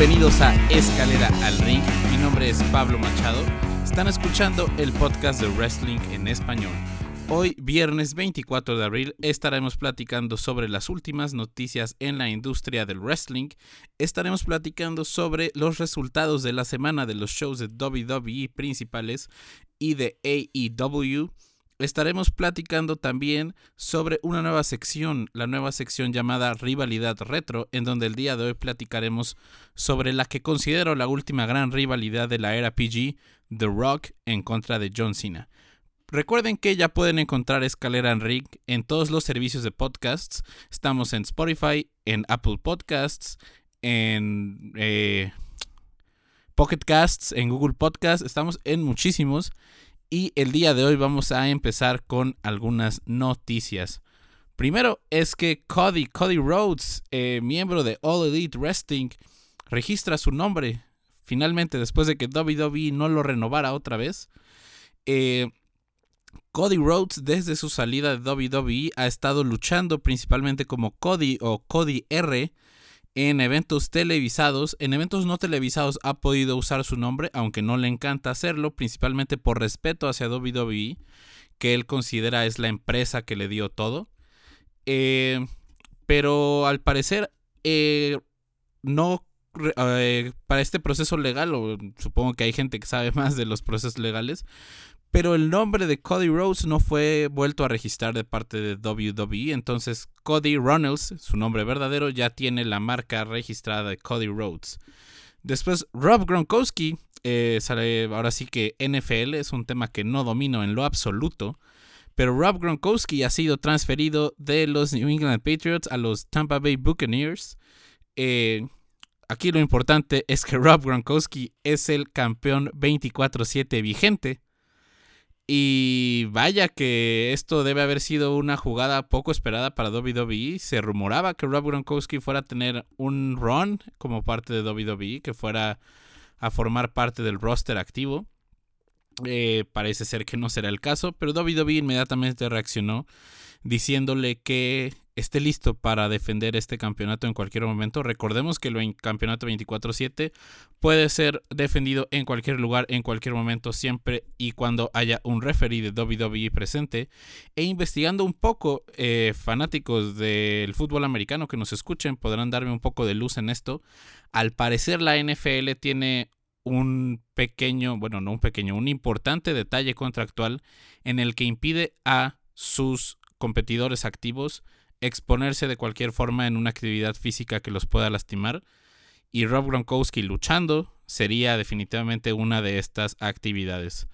Bienvenidos a Escalera al Ring. Mi nombre es Pablo Machado. Están escuchando el podcast de Wrestling en español. Hoy, viernes 24 de abril, estaremos platicando sobre las últimas noticias en la industria del wrestling. Estaremos platicando sobre los resultados de la semana de los shows de WWE principales y de AEW estaremos platicando también sobre una nueva sección, la nueva sección llamada Rivalidad Retro, en donde el día de hoy platicaremos sobre la que considero la última gran rivalidad de la era PG, The Rock en contra de John Cena. Recuerden que ya pueden encontrar Escalera en Ring en todos los servicios de podcasts. Estamos en Spotify, en Apple Podcasts, en eh, Pocket Casts, en Google Podcasts. Estamos en muchísimos. Y el día de hoy vamos a empezar con algunas noticias. Primero es que Cody, Cody Rhodes, eh, miembro de All Elite Wrestling, registra su nombre finalmente después de que WWE no lo renovara otra vez. Eh, Cody Rhodes desde su salida de WWE ha estado luchando principalmente como Cody o Cody R en eventos televisados. En eventos no televisados ha podido usar su nombre, aunque no le encanta hacerlo, principalmente por respeto hacia WWE, que él considera es la empresa que le dio todo. Eh, pero al parecer, eh, no eh, para este proceso legal, o supongo que hay gente que sabe más de los procesos legales, pero el nombre de Cody Rhodes no fue vuelto a registrar de parte de WWE, entonces Cody Runnels, su nombre verdadero, ya tiene la marca registrada de Cody Rhodes. Después Rob Gronkowski, eh, sale ahora sí que NFL es un tema que no domino en lo absoluto, pero Rob Gronkowski ha sido transferido de los New England Patriots a los Tampa Bay Buccaneers. Eh, aquí lo importante es que Rob Gronkowski es el campeón 24-7 vigente y vaya que esto debe haber sido una jugada poco esperada para WWE. Se rumoraba que Rob Gronkowski fuera a tener un run como parte de WWE, que fuera a formar parte del roster activo. Eh, parece ser que no será el caso, pero WWE inmediatamente reaccionó diciéndole que esté listo para defender este campeonato en cualquier momento. Recordemos que el campeonato 24/7 puede ser defendido en cualquier lugar, en cualquier momento, siempre y cuando haya un referee de WWE presente. E investigando un poco, eh, fanáticos del fútbol americano que nos escuchen podrán darme un poco de luz en esto. Al parecer la NFL tiene un pequeño, bueno, no un pequeño, un importante detalle contractual en el que impide a sus competidores activos exponerse de cualquier forma en una actividad física que los pueda lastimar. Y Rob Gronkowski luchando sería definitivamente una de estas actividades.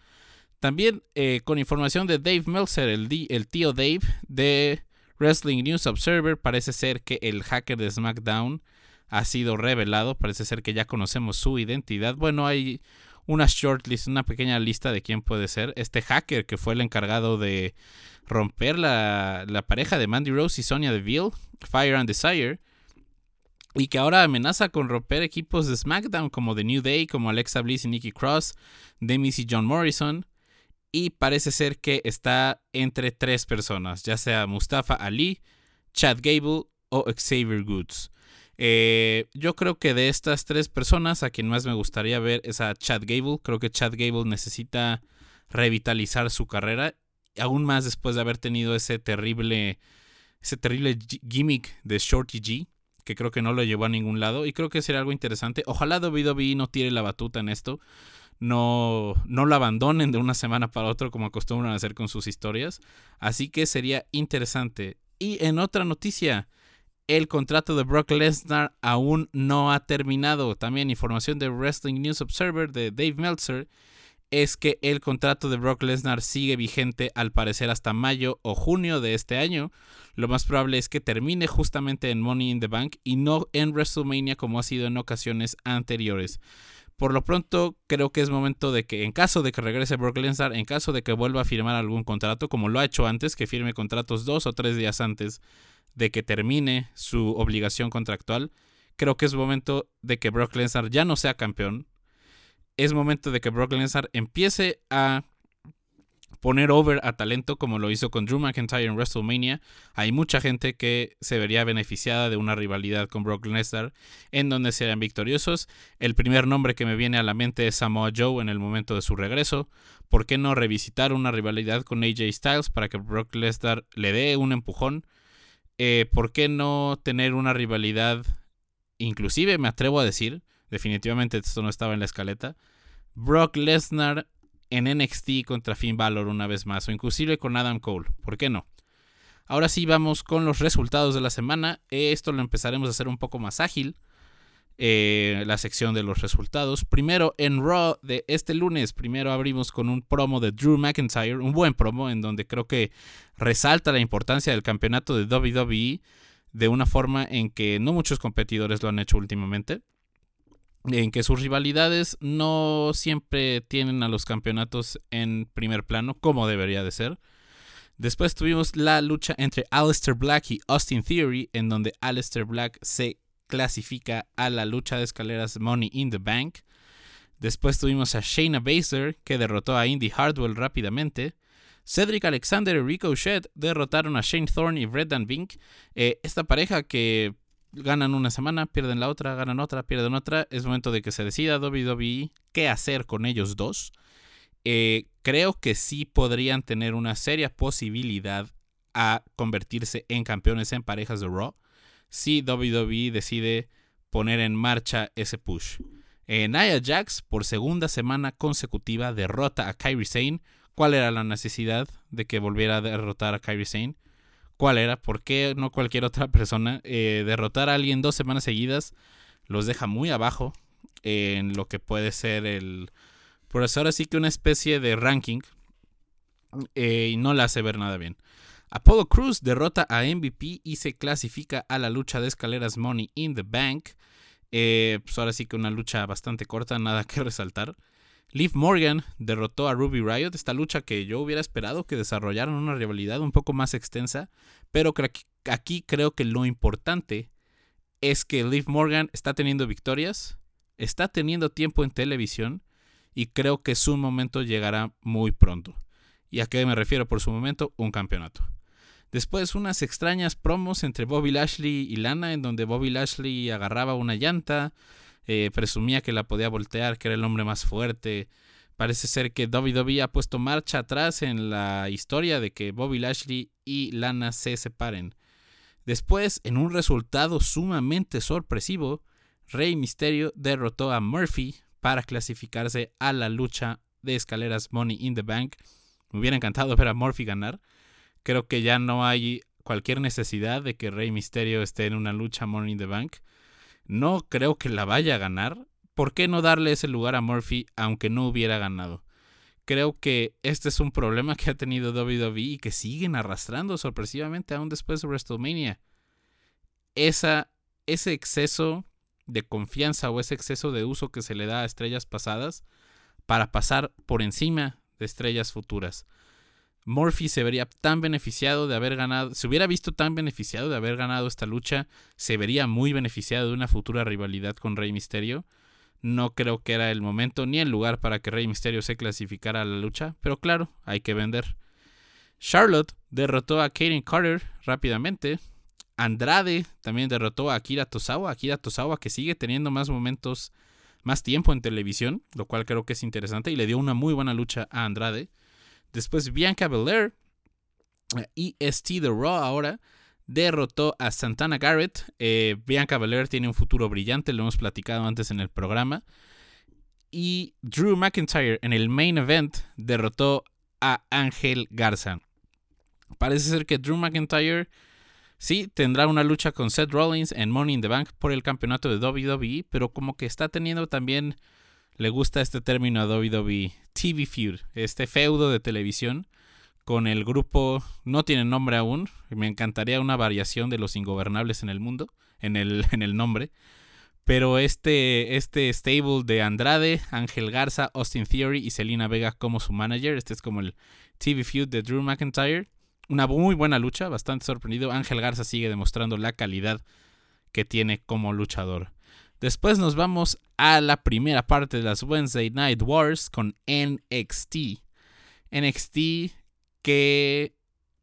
También eh, con información de Dave Meltzer, el, el tío Dave de Wrestling News Observer, parece ser que el hacker de SmackDown ha sido revelado. Parece ser que ya conocemos su identidad. Bueno, hay una shortlist, una pequeña lista de quién puede ser. Este hacker que fue el encargado de romper la, pareja de Mandy Rose y Sonia Deville, Fire and Desire, y que ahora amenaza con romper equipos de SmackDown como The New Day, como Alexa Bliss y Nikki Cross, Demis y John Morrison, y parece ser que está entre tres personas, ya sea Mustafa Ali, Chad Gable o Xavier Goods. Eh, yo creo que de estas tres personas, a quien más me gustaría ver es a Chad Gable. Creo que Chad Gable necesita revitalizar su carrera aún más después de haber tenido ese terrible, ese terrible gimmick de Shorty G, que creo que no lo llevó a ningún lado y creo que sería algo interesante. Ojalá WWE no tire la batuta en esto, no, no lo abandonen de una semana para otra como acostumbran a hacer con sus historias, así que sería interesante. Y en otra noticia, el contrato de Brock Lesnar aún no ha terminado. También información de Wrestling News Observer de Dave Meltzer es que el contrato de Brock Lesnar sigue vigente al parecer hasta mayo o junio de este año. Lo más probable es que termine justamente en Money in the Bank y no en WrestleMania como ha sido en ocasiones anteriores. Por lo pronto, creo que es momento de que, en caso de que regrese Brock Lesnar, en caso de que vuelva a firmar algún contrato, como lo ha hecho antes, que firme contratos dos o tres días antes de que termine su obligación contractual, creo que es momento de que Brock Lesnar ya no sea campeón, es momento de que Brock Lesnar empiece a poner over a talento como lo hizo con Drew McIntyre en WrestleMania. Hay mucha gente que se vería beneficiada de una rivalidad con Brock Lesnar en donde serían victoriosos. El primer nombre que me viene a la mente es Samoa Joe en el momento de su regreso. ¿Por qué no revisitar una rivalidad con AJ Styles para que Brock Lesnar le dé un empujón? Eh, ¿Por qué no tener una rivalidad? Inclusive me atrevo a decir, definitivamente esto no estaba en la escaleta. Brock Lesnar en NXT contra Finn Balor una vez más, o inclusive con Adam Cole, ¿por qué no? Ahora sí vamos con los resultados de la semana. Esto lo empezaremos a hacer un poco más ágil. Eh, la sección de los resultados. Primero en Raw de este lunes, primero abrimos con un promo de Drew McIntyre, un buen promo en donde creo que resalta la importancia del campeonato de WWE de una forma en que no muchos competidores lo han hecho últimamente en que sus rivalidades no siempre tienen a los campeonatos en primer plano como debería de ser. Después tuvimos la lucha entre Aleister Black y Austin Theory, en donde Aleister Black se clasifica a la lucha de escaleras Money in the Bank. Después tuvimos a Shayna Baszler, que derrotó a Indy Hardwell rápidamente. Cedric Alexander y Ricochet derrotaron a Shane Thorne y Brett Van Vink. Eh, esta pareja que ganan una semana, pierden la otra, ganan otra, pierden otra. Es momento de que se decida WWE qué hacer con ellos dos. Eh, creo que sí podrían tener una seria posibilidad a convertirse en campeones en parejas de Raw si WWE decide poner en marcha ese push. Eh, Nia Jax por segunda semana consecutiva derrota a Kairi Sane. ¿Cuál era la necesidad de que volviera a derrotar a Kairi Sane? cuál era, por qué no cualquier otra persona. Eh, derrotar a alguien dos semanas seguidas los deja muy abajo en lo que puede ser el... Por eso ahora sí que una especie de ranking eh, y no le hace ver nada bien. Apollo Cruz derrota a MVP y se clasifica a la lucha de escaleras Money in the Bank. Eh, pues ahora sí que una lucha bastante corta, nada que resaltar. Liv Morgan derrotó a Ruby Riot, esta lucha que yo hubiera esperado que desarrollaran una rivalidad un poco más extensa, pero aquí creo que lo importante es que Liv Morgan está teniendo victorias, está teniendo tiempo en televisión y creo que su momento llegará muy pronto. ¿Y a qué me refiero por su momento? Un campeonato. Después unas extrañas promos entre Bobby Lashley y Lana en donde Bobby Lashley agarraba una llanta, eh, presumía que la podía voltear, que era el hombre más fuerte. Parece ser que WWE ha puesto marcha atrás en la historia de que Bobby Lashley y Lana se separen. Después, en un resultado sumamente sorpresivo, Rey Mysterio derrotó a Murphy para clasificarse a la lucha de escaleras Money in the Bank. Me hubiera encantado ver a Murphy ganar. Creo que ya no hay cualquier necesidad de que Rey Mysterio esté en una lucha Money in the Bank. No creo que la vaya a ganar. ¿Por qué no darle ese lugar a Murphy aunque no hubiera ganado? Creo que este es un problema que ha tenido WWE y que siguen arrastrando sorpresivamente aún después de WrestleMania. Ese exceso de confianza o ese exceso de uso que se le da a estrellas pasadas para pasar por encima de estrellas futuras. Murphy se vería tan beneficiado de haber ganado, se hubiera visto tan beneficiado de haber ganado esta lucha, se vería muy beneficiado de una futura rivalidad con Rey Misterio. No creo que era el momento ni el lugar para que Rey Misterio se clasificara a la lucha, pero claro, hay que vender. Charlotte derrotó a Kaden Carter rápidamente. Andrade también derrotó a Akira Tosawa. Akira Tosawa que sigue teniendo más momentos, más tiempo en televisión, lo cual creo que es interesante y le dio una muy buena lucha a Andrade. Después Bianca Belair y ST The Raw ahora derrotó a Santana Garrett. Eh, Bianca Belair tiene un futuro brillante, lo hemos platicado antes en el programa. Y Drew McIntyre en el main event derrotó a Ángel Garza. Parece ser que Drew McIntyre sí tendrá una lucha con Seth Rollins en Money in the Bank por el campeonato de WWE, pero como que está teniendo también le gusta este término a WWE, TV Feud, este feudo de televisión con el grupo, no tiene nombre aún, me encantaría una variación de los ingobernables en el mundo, en el, en el nombre, pero este, este stable de Andrade, Ángel Garza, Austin Theory y Selina Vega como su manager, este es como el TV Feud de Drew McIntyre, una muy buena lucha, bastante sorprendido, Ángel Garza sigue demostrando la calidad que tiene como luchador. Después nos vamos a la primera parte de las Wednesday Night Wars con NXT. NXT que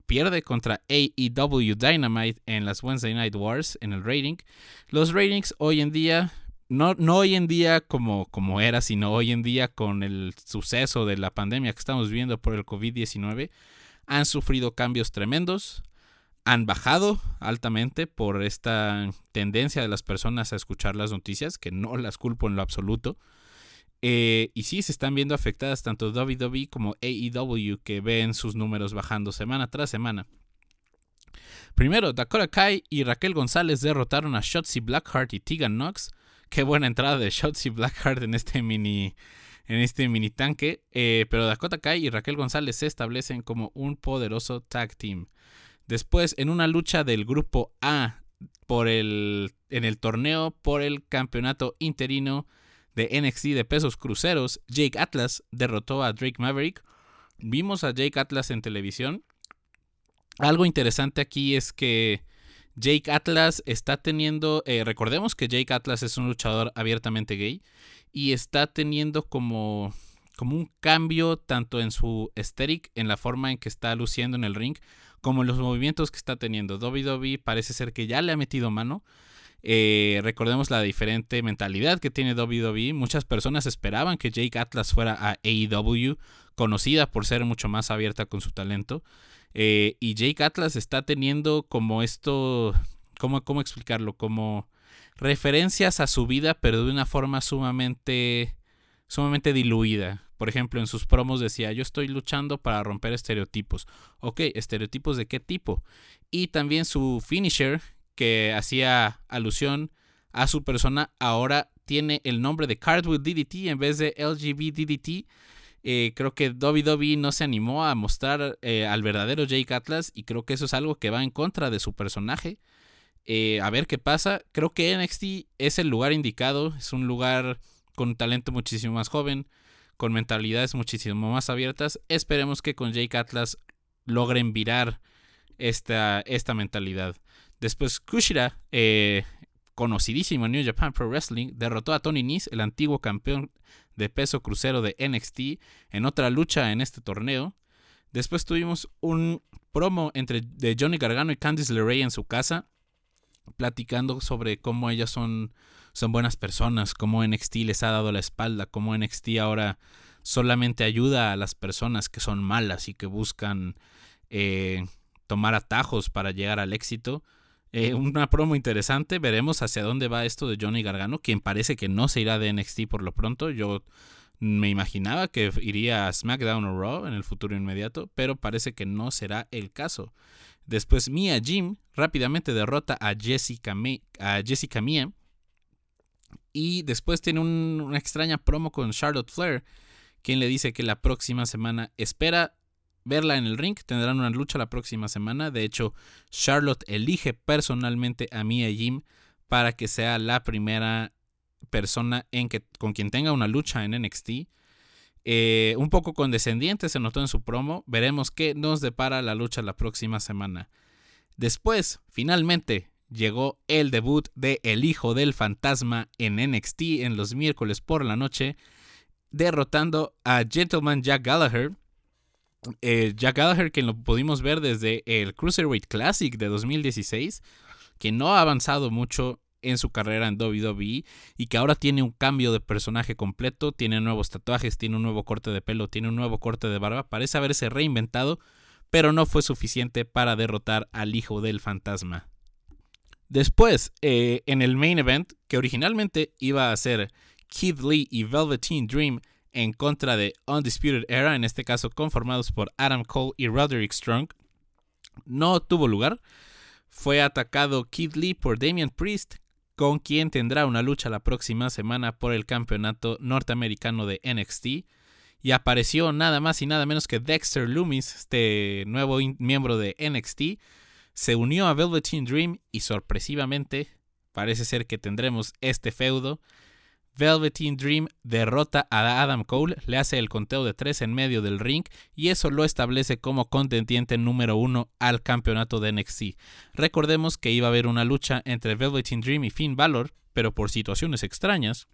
pierde contra AEW Dynamite en las Wednesday Night Wars en el rating. Los ratings hoy en día, no, no hoy en día como, como era, sino hoy en día con el suceso de la pandemia que estamos viviendo por el COVID-19, han sufrido cambios tremendos. Han bajado altamente por esta tendencia de las personas a escuchar las noticias, que no las culpo en lo absoluto. Eh, y sí, se están viendo afectadas tanto WWE como AEW, que ven sus números bajando semana tras semana. Primero, Dakota Kai y Raquel González derrotaron a Shotzi Blackheart y Tegan Knox. Qué buena entrada de Shotzi Blackheart en este mini, en este mini tanque. Eh, pero Dakota Kai y Raquel González se establecen como un poderoso tag team. Después, en una lucha del grupo A por el, en el torneo por el campeonato interino de NXT de pesos cruceros, Jake Atlas derrotó a Drake Maverick. Vimos a Jake Atlas en televisión. Algo interesante aquí es que Jake Atlas está teniendo, eh, recordemos que Jake Atlas es un luchador abiertamente gay y está teniendo como, como un cambio tanto en su aesthetic, en la forma en que está luciendo en el ring, como los movimientos que está teniendo. WWE parece ser que ya le ha metido mano. Eh, recordemos la diferente mentalidad que tiene WWE. Muchas personas esperaban que Jake Atlas fuera a AEW, conocida por ser mucho más abierta con su talento. Eh, y Jake Atlas está teniendo como esto, ¿cómo, ¿cómo explicarlo? Como referencias a su vida, pero de una forma sumamente, sumamente diluida. Por ejemplo, en sus promos decía, yo estoy luchando para romper estereotipos. Ok, estereotipos de qué tipo. Y también su finisher, que hacía alusión a su persona, ahora tiene el nombre de Cartwheel DDT en vez de LGB DDT. Eh, creo que WWE no se animó a mostrar eh, al verdadero Jake Atlas y creo que eso es algo que va en contra de su personaje. Eh, a ver qué pasa. Creo que NXT es el lugar indicado, es un lugar con talento muchísimo más joven, con mentalidades muchísimo más abiertas. Esperemos que con Jake Atlas logren virar esta, esta mentalidad. Después Kushida, eh, conocidísimo en New Japan Pro Wrestling, derrotó a Tony Nese, el antiguo campeón de peso crucero de NXT, en otra lucha en este torneo. Después tuvimos un promo entre de Johnny Gargano y Candice LeRae en su casa, platicando sobre cómo ellas son, son buenas personas, cómo NXT les ha dado la espalda, cómo NXT ahora solamente ayuda a las personas que son malas y que buscan eh, tomar atajos para llegar al éxito. Eh, una promo interesante. Veremos hacia dónde va esto de Johnny Gargano, quien parece que no se irá de NXT por lo pronto. Yo me imaginaba que iría a SmackDown o Raw en el futuro inmediato, pero parece que no será el caso. Después Mia Jim rápidamente derrota a Jessica, a Jessica Mia. Y después tiene una extraña promo con Charlotte Flair, quien le dice que la próxima semana espera verla en el ring. Tendrán una lucha la próxima semana. De hecho, Charlotte elige personalmente a Mia Jim para que sea la primera persona en que, con quien tenga una lucha en NXT. Eh, un poco condescendiente se notó en su promo. Veremos qué nos depara la lucha la próxima semana. Después, finalmente, llegó el debut de El Hijo del Fantasma en NXT en los miércoles por la noche, derrotando a Gentleman Jack Gallagher eh, Jack Gallagher, que lo pudimos ver desde el Cruiserweight Classic de 2016, que no ha avanzado mucho en su carrera en WWE y que ahora tiene un cambio de personaje completo, tiene nuevos tatuajes, tiene un nuevo corte de pelo, tiene un nuevo corte de barba, parece haberse reinventado, pero no fue suficiente para derrotar al hijo del fantasma. Después, eh, en el main event, que originalmente iba a ser Kid Lee y Velveteen Dream en contra de Undisputed Era, en este caso conformados por Adam Cole y Roderick Strong, no tuvo lugar. Fue atacado Kid Lee por Damian Priest, con quien tendrá una lucha la próxima semana por el campeonato norteamericano de NXT. Y apareció nada más y nada menos que Dexter Loomis, este nuevo miembro de NXT. Se unió a Velveteen Dream y sorpresivamente parece ser que tendremos este feudo Velveteen Dream derrota a Adam Cole, le hace el conteo de tres en medio del ring y eso lo establece como contendiente número uno al campeonato de NXT. Recordemos que iba a haber una lucha entre Velveteen Dream y Finn Balor, pero por situaciones extrañas,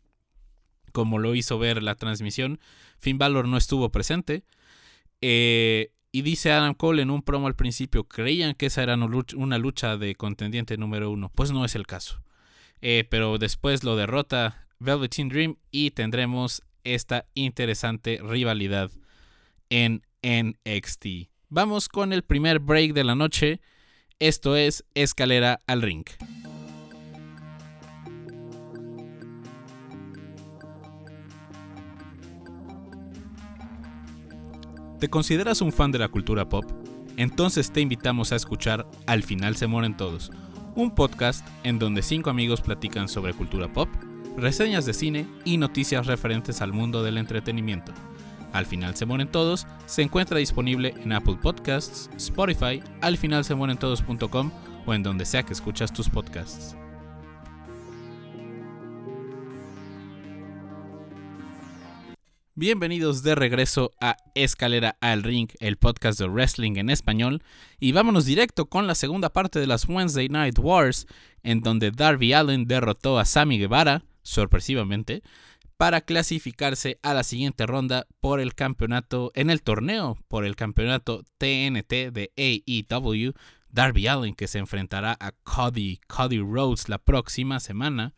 como lo hizo ver la transmisión, Finn Balor no estuvo presente. Eh, y dice Adam Cole en un promo al principio, creían que esa era una lucha de contendiente número uno. Pues no es el caso. Eh, pero después lo derrota Velveteen Dream y tendremos esta interesante rivalidad en NXT. Vamos con el primer break de la noche. Esto es Escalera al Ring. ¿Te consideras un fan de la cultura pop? Entonces te invitamos a escuchar Al final se mueren todos, un podcast en donde cinco amigos platican sobre cultura pop, reseñas de cine y noticias referentes al mundo del entretenimiento. Al final se mueren todos se encuentra disponible en Apple Podcasts, Spotify, alfinalsemuerentodos.com o en donde sea que escuchas tus podcasts. Bienvenidos de regreso a Escalera al Ring, el podcast de wrestling en español, y vámonos directo con la segunda parte de las Wednesday Night Wars, en donde Darby Allen derrotó a Sammy Guevara, sorpresivamente, para clasificarse a la siguiente ronda por el campeonato, en el torneo por el campeonato TNT de AEW. Darby Allen que se enfrentará a Cody, Cody Rhodes la próxima semana.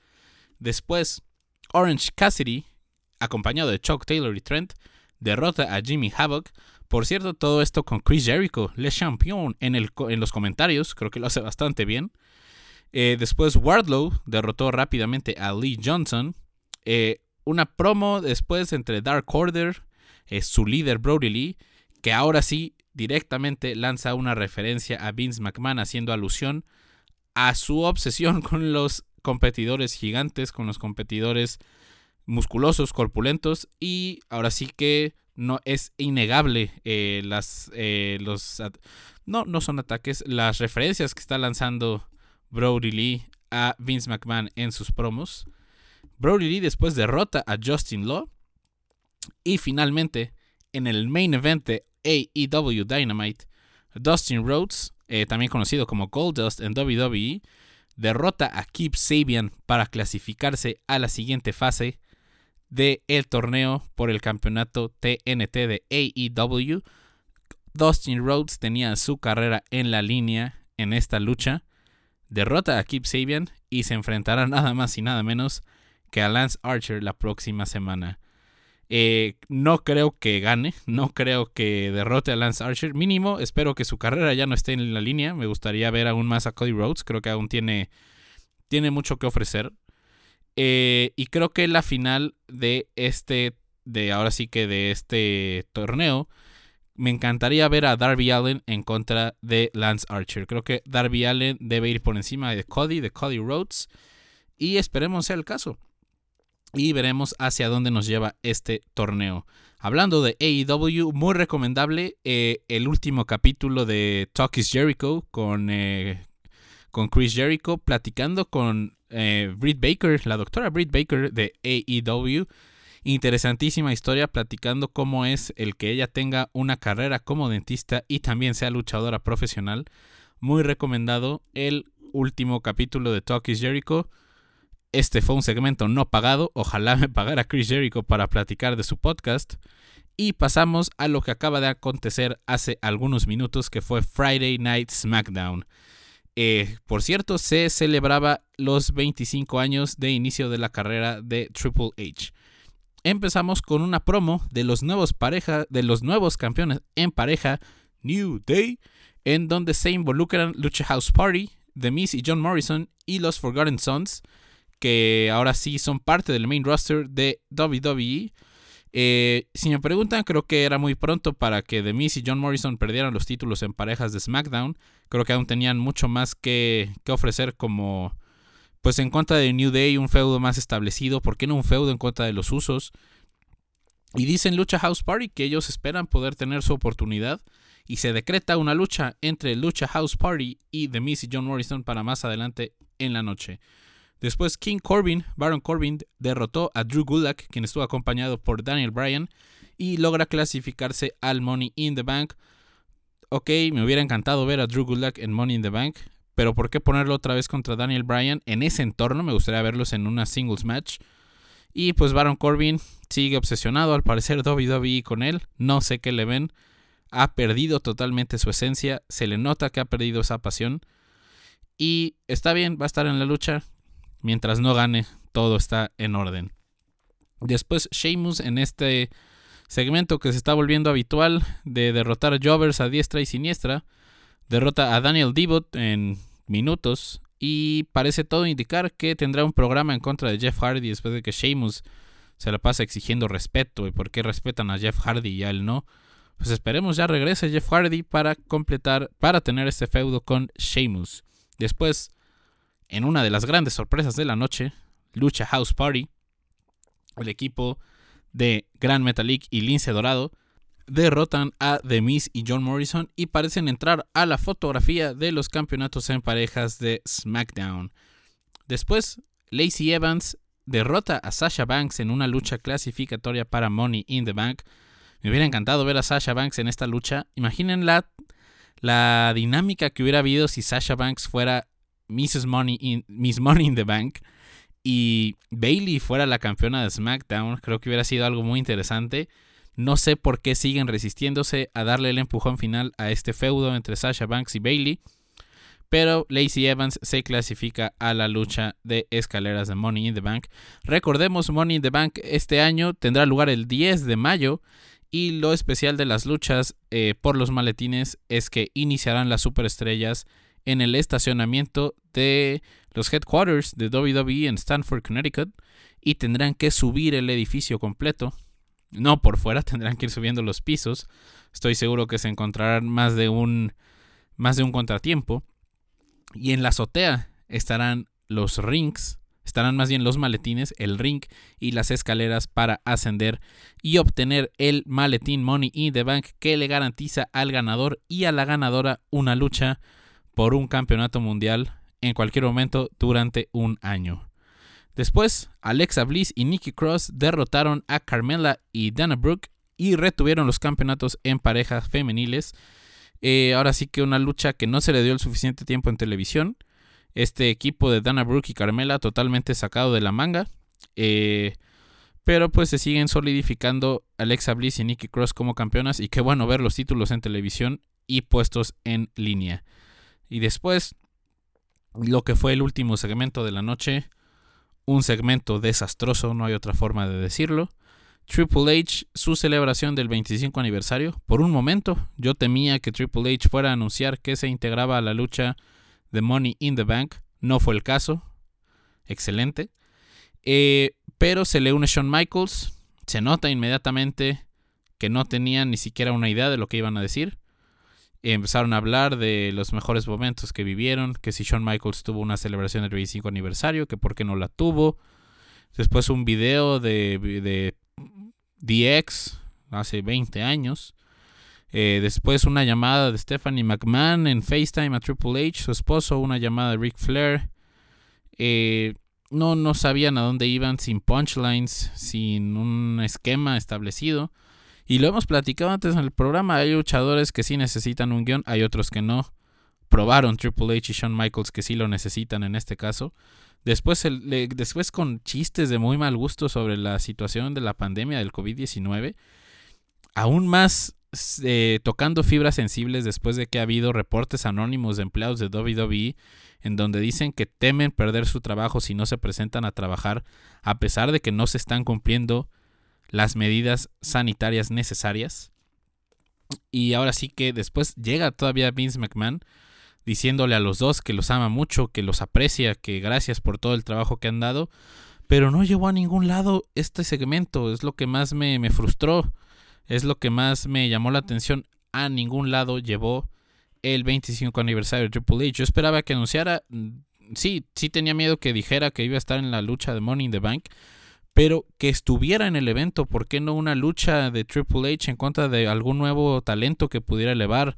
Después, Orange Cassidy acompañado de Chuck Taylor y Trent, derrota a Jimmy Havoc. Por cierto, todo esto con Chris Jericho, Le Champion, en, los comentarios, creo que lo hace bastante bien. Eh, después Wardlow derrotó rápidamente a Lee Johnson. Eh, una promo después entre Dark Order, eh, su líder Brody Lee, que ahora sí directamente lanza una referencia a Vince McMahon haciendo alusión a su obsesión con los competidores gigantes, con los competidores musculosos, corpulentos y ahora sí que no es innegable eh, las eh, los no no son ataques las referencias que está lanzando Brody Lee a Vince McMahon en sus promos. Brody Lee después derrota a Justin Law y finalmente en el main event de AEW Dynamite Dustin Rhodes, eh, también conocido como Goldust en WWE, derrota a Keith Sabian para clasificarse a la siguiente fase del el torneo por el campeonato TNT de AEW. Dustin Rhodes tenía su carrera en la línea en esta lucha. Derrota a Keith Sabian y se enfrentará nada más y nada menos que a Lance Archer la próxima semana. Eh, no creo que gane, no creo que derrote a Lance Archer. Mínimo, espero que su carrera ya no esté en la línea. Me gustaría ver aún más a Cody Rhodes. Creo que aún tiene, tiene mucho que ofrecer. Eh, y creo que la final de este, de ahora sí que de este torneo, me encantaría ver a Darby Allen en contra de Lance Archer. Creo que Darby Allen debe ir por encima de Cody, de Cody Rhodes. Y esperemos sea el caso. Y veremos hacia dónde nos lleva este torneo. Hablando de AEW, muy recomendable eh, el último capítulo de Talk is Jericho con, eh, con Chris Jericho, platicando con eh, Baker, la doctora Britt Baker de AEW. Interesantísima historia platicando cómo es el que ella tenga una carrera como dentista y también sea luchadora profesional. Muy recomendado el último capítulo de Talk is Jericho. Este fue un segmento no pagado. Ojalá me pagara Chris Jericho para platicar de su podcast. Y pasamos a lo que acaba de acontecer hace algunos minutos, que fue Friday Night SmackDown. Eh, por cierto, se celebraba los 25 años de inicio de la carrera de Triple H. Empezamos con una promo de los nuevos pareja, de los nuevos campeones en pareja, New Day, en donde se involucran Lucha House Party, The Miz y John Morrison y los Forgotten Sons, que ahora sí son parte del main roster de WWE. Eh, si me preguntan, creo que era muy pronto para que The Miz y John Morrison perdieran los títulos en parejas de SmackDown. Creo que aún tenían mucho más que, ofrecer como, pues en contra de New Day, un feudo más establecido. ¿Por qué no un feudo en contra de los usos? Y dicen Lucha House Party que ellos esperan poder tener su oportunidad. Y se decreta una lucha entre Lucha House Party y The Miz y John Morrison para más adelante en la noche. Después King Corbin, Baron Corbin, derrotó a Drew Gulak, quien estuvo acompañado por Daniel Bryan, y logra clasificarse al Money in the Bank. Ok, me hubiera encantado ver a Drew Gulak en Money in the Bank, pero ¿por qué ponerlo otra vez contra Daniel Bryan en ese entorno? Me gustaría verlos en una singles match. Y pues Baron Corbin sigue obsesionado, al parecer WWE con él. No sé qué le ven. ha perdido totalmente su esencia, se le nota que ha perdido esa pasión. Y está bien, va a estar en la lucha. Mientras no gane, todo está en orden. Después Sheamus en este segmento que se está volviendo habitual de derrotar a Jovers a diestra y siniestra. Derrota a Daniel Dibot en minutos y parece todo indicar que tendrá un programa en contra de Jeff Hardy después de que Sheamus se la pasa exigiendo respeto y por qué respetan a Jeff Hardy y a él no. Pues esperemos ya regrese Jeff Hardy para completar, para tener este feudo con Sheamus. Después, en una de las grandes sorpresas de la noche, Lucha House Party, el equipo de Grand Metalik y Lince Dorado derrotan a The Miz y John Morrison y parecen entrar a la fotografía de los campeonatos en parejas de SmackDown. Después, Lacey Evans derrota a Sasha Banks en una lucha clasificatoria para Money in the Bank. Me hubiera encantado ver a Sasha Banks en esta lucha. Imaginen la, la dinámica que hubiera habido si Sasha Banks fuera Mrs. Money in, Miss Money in the Bank y Bailey fuera la campeona de SmackDown, creo que hubiera sido algo muy interesante. No sé por qué siguen resistiéndose a darle el empujón final a este feudo entre Sasha Banks y Bailey. Pero Lacey Evans se clasifica a la lucha de escaleras de Money in the Bank. Recordemos, Money in the Bank este año tendrá lugar el 10 de mayo. Y lo especial de las luchas eh, por los maletines es que iniciarán las superestrellas en el estacionamiento de los headquarters de WWE en Stanford, Connecticut, y tendrán que subir el edificio completo. No por fuera, tendrán que ir subiendo los pisos. Estoy seguro que se encontrarán más de un más de un contratiempo. Y en la azotea estarán los rings, estarán más bien los maletines, el ring y las escaleras para ascender y obtener el maletín Money in the Bank que le garantiza al ganador y a la ganadora una lucha por un campeonato mundial en cualquier momento durante un año. Después, Alexa Bliss y Nikki Cross derrotaron a Carmella y Dana Brooke y retuvieron los campeonatos en parejas femeniles. Eh, ahora sí que una lucha que no se le dio el suficiente tiempo en televisión. Este equipo de Dana Brooke y Carmella totalmente sacado de la manga. Eh, pero pues se siguen solidificando Alexa Bliss y Nikki Cross como campeonas. Y qué bueno ver los títulos en televisión y puestos en línea. Y después lo que fue el último segmento de la noche. Un segmento desastroso, no hay otra forma de decirlo. Triple H, su celebración del 25 aniversario. Por un momento, yo temía que Triple H fuera a anunciar que se integraba a la lucha de Money in the Bank. No fue el caso. Excelente. Eh, pero se le une Shawn Michaels. Se nota inmediatamente que no tenían ni siquiera una idea de lo que iban a decir empezaron a hablar de los mejores momentos que vivieron, que si Shawn Michaels tuvo una celebración del 25 aniversario, que por qué no la tuvo. Después un video de, de DX hace 20 años. Eh, después una llamada de Stephanie McMahon en FaceTime a Triple H, su esposo, una llamada de Ric Flair. Eh, no, no sabían a dónde iban sin punchlines, sin un esquema establecido. Y lo hemos platicado antes en el programa, hay luchadores que sí necesitan un guion, hay otros que no. Probaron Triple H y Shawn Michaels que sí lo necesitan en este caso. Después, después con chistes de muy mal gusto sobre la situación de la pandemia del COVID-19. Aún más eh, tocando fibras sensibles después de que ha habido reportes anónimos de empleados de WWE en donde dicen que temen perder su trabajo si no se presentan a trabajar a pesar de que no se están cumpliendo las medidas sanitarias necesarias. Y ahora sí que después llega todavía Vince McMahon diciéndole a los dos que los ama mucho, que los aprecia, que gracias por todo el trabajo que han dado, pero no llevó a ningún lado este segmento, es lo que más me, me frustró, es lo que más me llamó la atención, a ningún lado llevó el 25 aniversario de Triple H. Yo esperaba que anunciara, mm, sí, sí tenía miedo que dijera que iba a estar en la lucha de Money in the Bank, pero que estuviera en el evento, ¿por qué no una lucha de Triple H en contra de algún nuevo talento que pudiera elevar?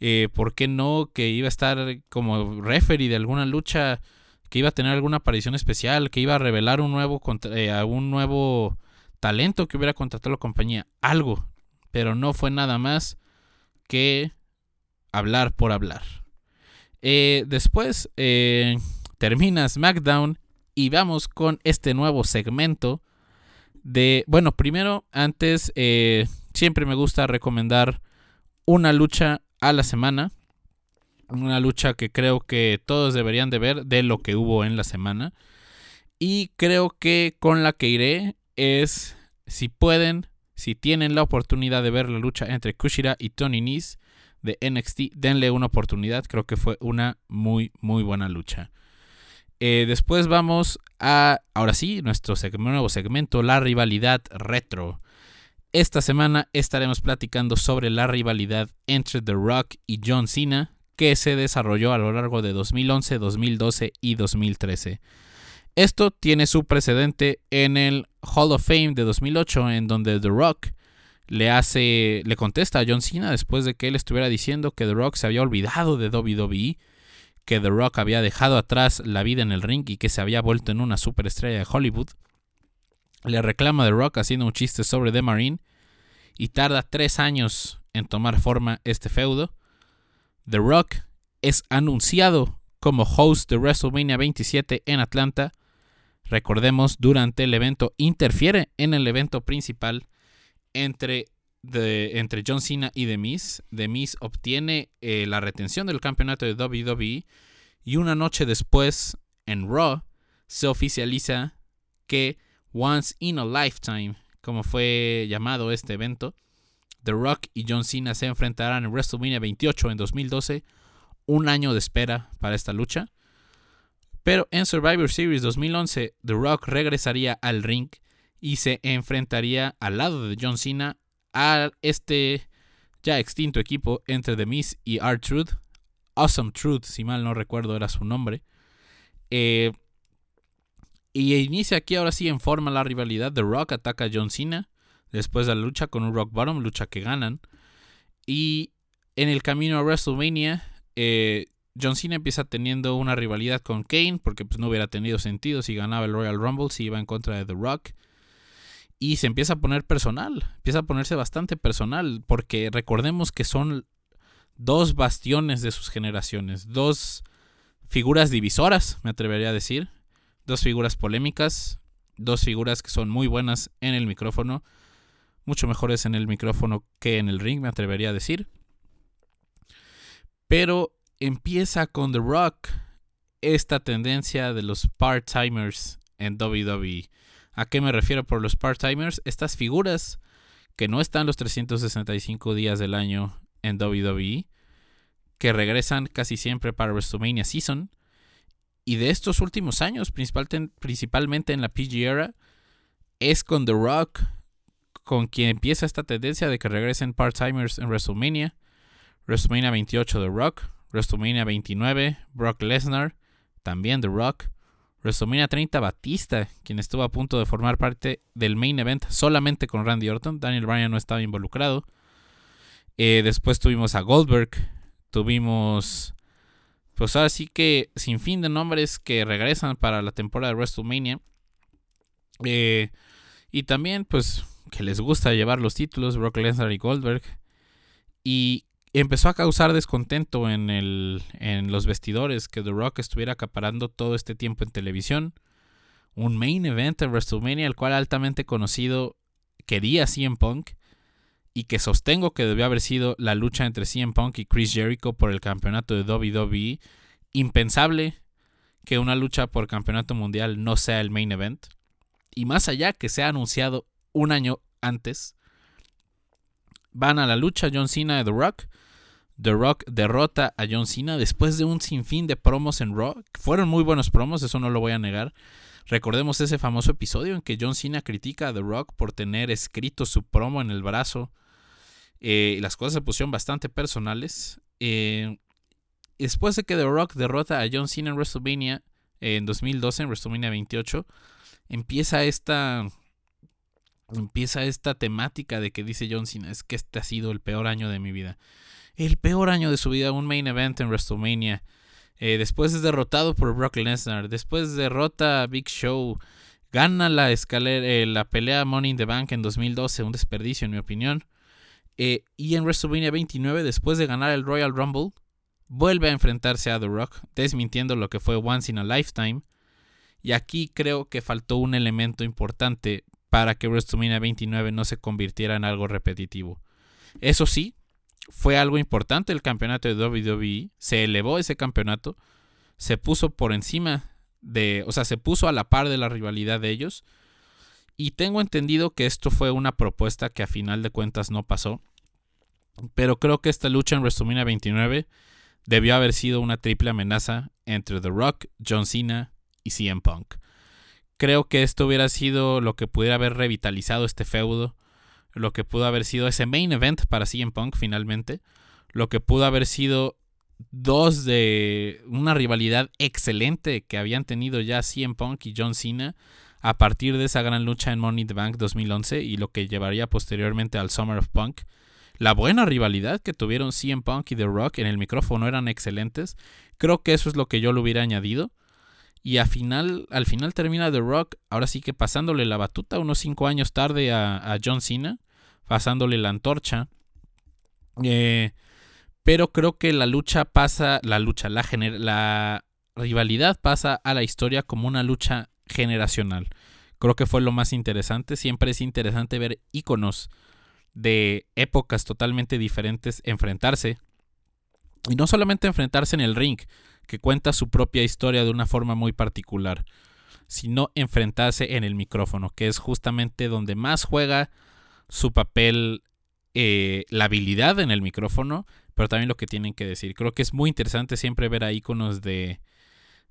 Eh, ¿Por qué no que iba a estar como referee de alguna lucha, que iba a tener alguna aparición especial, que iba a revelar un nuevo, eh, un nuevo talento que hubiera contratado la compañía? Algo, pero no fue nada más que hablar por hablar. Eh, después termina SmackDown y vamos con este nuevo segmento de... Bueno, primero, antes, eh, siempre me gusta recomendar una lucha a la semana. Una lucha que creo que todos deberían de ver de lo que hubo en la semana. Y creo que con la que iré es, si pueden, si tienen la oportunidad de ver la lucha entre Kushira y Tony Nese de NXT, denle una oportunidad. Creo que fue una muy, muy buena lucha. Eh, después vamos a, ahora sí, nuestro nuevo segmento, la rivalidad retro. Esta semana estaremos platicando sobre la rivalidad entre The Rock y John Cena que se desarrolló a lo largo de 2011, 2012 y 2013. Esto tiene su precedente en el Hall of Fame de 2008 en donde The Rock le hace le contesta a John Cena después de que él estuviera diciendo que The Rock se había olvidado de WWE, que The Rock había dejado atrás la vida en el ring y que se había vuelto en una superestrella de Hollywood. Le reclama The Rock haciendo un chiste sobre The Marine y tarda tres años en tomar forma este feudo. The Rock es anunciado como host de WrestleMania 27 en Atlanta. Recordemos, durante el evento interfiere en el evento principal entre, entre John Cena y The Miz. The obtiene eh, la retención del campeonato de WWE y una noche después en Raw se oficializa que Once in a Lifetime, como fue llamado este evento, The Rock y John Cena se enfrentarán en WrestleMania 28 en 2012, un año de espera para esta lucha. Pero en Survivor Series 2011, The Rock regresaría al ring y se enfrentaría al lado de John Cena a este ya extinto equipo entre The Miz y R-Truth. Awesome Truth, si mal no recuerdo era su nombre. Eh, y inicia aquí ahora sí en forma la rivalidad. The Rock ataca a John Cena después de la lucha con un Rock Bottom, lucha que ganan. Y en el camino a WrestleMania, eh, John Cena empieza teniendo una rivalidad con Kane, porque pues, no hubiera tenido sentido si ganaba el Royal Rumble, si iba en contra de The Rock. Y se empieza a poner personal, empieza a ponerse bastante personal, porque recordemos que son dos bastiones de sus generaciones, dos figuras divisoras, me atrevería a decir, dos figuras polémicas, dos figuras que son muy buenas en el micrófono, mucho mejores en el micrófono que en el ring, me atrevería a decir. Pero empieza con The Rock esta tendencia de los part-timers en WWE. ¿A qué me refiero por los part-timers? Estas figuras que no están los 365 días del año en WWE, que regresan casi siempre para WrestleMania Season. Y de estos últimos años, principalmente en la PG era, es con The Rock con quien empieza esta tendencia de que regresen part-timers en WrestleMania. WrestleMania 28 The Rock, WrestleMania 29 Brock Lesnar, también The Rock, WrestleMania 30 Batista, quien estuvo a punto de formar parte del main event solamente con Randy Orton, Daniel Bryan no estaba involucrado. Eh, después tuvimos a Goldberg, tuvimos pues ahora sí que sin fin de nombres que regresan para la temporada de WrestleMania. Eh, y también pues que les gusta llevar los títulos, Brock Lesnar y Goldberg. Y empezó a causar descontento en, el, en los vestidores que The Rock estuviera acaparando todo este tiempo en televisión. Un main event en WrestleMania, el cual altamente conocido quería CM Punk y que sostengo que debió haber sido la lucha entre CM Punk y Chris Jericho por el campeonato de WWE. Impensable que una lucha por campeonato mundial no sea el main event. Y más allá que sea anunciado un año antes. Van a la lucha John Cena y The Rock. The Rock derrota a John Cena después de un sinfín de promos en Raw. Fueron muy buenos promos, eso no lo voy a negar. Recordemos ese famoso episodio en que John Cena critica a The Rock por tener escrito su promo en el brazo. Eh, las cosas se pusieron bastante personales. Eh, después de que The Rock derrota a John Cena en WrestleMania en 2012, en WrestleMania 28, empieza esta empieza esta temática de que dice John Cena, es que este ha sido el peor año de mi vida. El peor año de su vida, un main event en WrestleMania. Eh, después es derrotado por Brock Lesnar. Después derrota a Big Show. Gana la, escalera, eh, la pelea Money in the Bank en 2012. Un desperdicio, en mi opinión. Eh, y en WrestleMania 29, después de ganar el Royal Rumble, vuelve a enfrentarse a The Rock, desmintiendo lo que fue Once in a Lifetime. Y aquí creo que faltó un elemento importante para que WrestleMania 29 no se convirtiera en algo repetitivo. Eso sí, fue algo importante el campeonato de WWE. Se elevó ese campeonato. Se puso por encima de. O sea, se puso a la par de la rivalidad de ellos. Y tengo entendido que esto fue una propuesta que a final de cuentas no pasó. Pero creo que esta lucha en WrestleMania 29 debió haber sido una triple amenaza entre The Rock, John Cena y CM Punk. Creo que esto hubiera sido lo que pudiera haber revitalizado este feudo, lo que pudo haber sido ese main event para CM Punk finalmente, lo que pudo haber sido dos de una rivalidad excelente que habían tenido ya CM Punk y John Cena a partir de esa gran lucha en Money in the Bank 2011 y lo que llevaría posteriormente al Summer of Punk. La buena rivalidad que tuvieron CM Punk y The Rock en el micrófono eran excelentes. Creo que eso es lo que yo le hubiera añadido. Y al final, al final termina The Rock, ahora sí que pasándole la batuta unos cinco años tarde a, John Cena, pasándole la antorcha. Eh, pero creo que la lucha pasa, la lucha, la, la rivalidad pasa a la historia como una lucha generacional. Creo que fue lo más interesante. Siempre es interesante ver íconos de épocas totalmente diferentes enfrentarse. Y no solamente enfrentarse en el ring, que cuenta su propia historia de una forma muy particular, sino enfrentarse en el micrófono, que es justamente donde más juega su papel eh, la habilidad en el micrófono, pero también lo que tienen que decir. Creo que es muy interesante siempre ver a íconos de,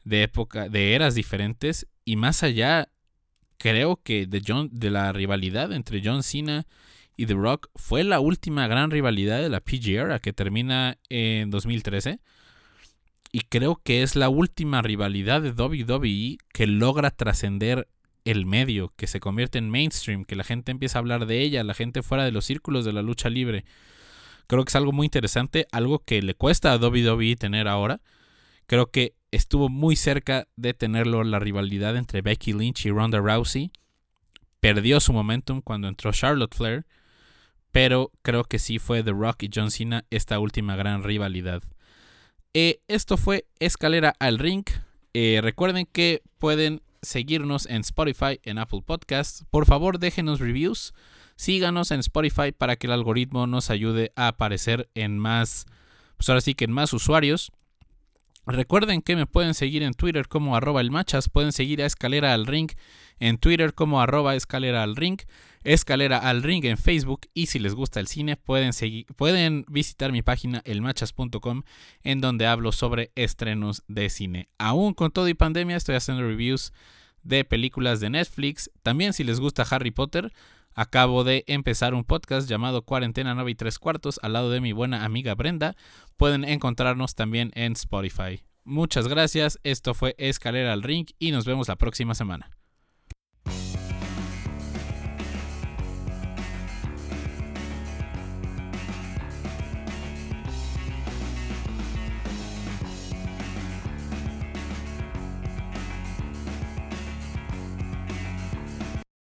de época, de eras diferentes, y más allá, creo que de, John, de la rivalidad entre John Cena y The Rock fue la última gran rivalidad de la PG que termina en 2013. Y creo que es la última rivalidad de WWE que logra trascender el medio, que se convierte en mainstream, que la gente empieza a hablar de ella, la gente fuera de los círculos de la lucha libre. Creo que es algo muy interesante, algo que le cuesta a WWE tener ahora. Creo que estuvo muy cerca de tenerlo la rivalidad entre Becky Lynch y Ronda Rousey. Perdió su momentum cuando entró Charlotte Flair pero creo que sí fue The Rock y John Cena esta última gran rivalidad. Eh, esto fue Escalera al Ring. Eh, recuerden que pueden seguirnos en Spotify, en Apple Podcasts. Por favor, déjenos reviews. Síganos en Spotify para que el algoritmo nos ayude a aparecer en más, pues ahora sí que en más usuarios. Recuerden que me pueden seguir en Twitter como arroba el machas, pueden seguir a Escalera al Ring en Twitter como arroba escalera al ring, escalera al ring en Facebook y si les gusta el cine pueden, seguir, pueden visitar mi página elmachas.com en donde hablo sobre estrenos de cine. Aún con todo y pandemia estoy haciendo reviews de películas de Netflix. También si les gusta Harry Potter, acabo de empezar un podcast llamado Cuarentena 9 y 3 cuartos al lado de mi buena amiga Brenda. Pueden encontrarnos también en Spotify. Muchas gracias, esto fue Escalera al Ring y nos vemos la próxima semana.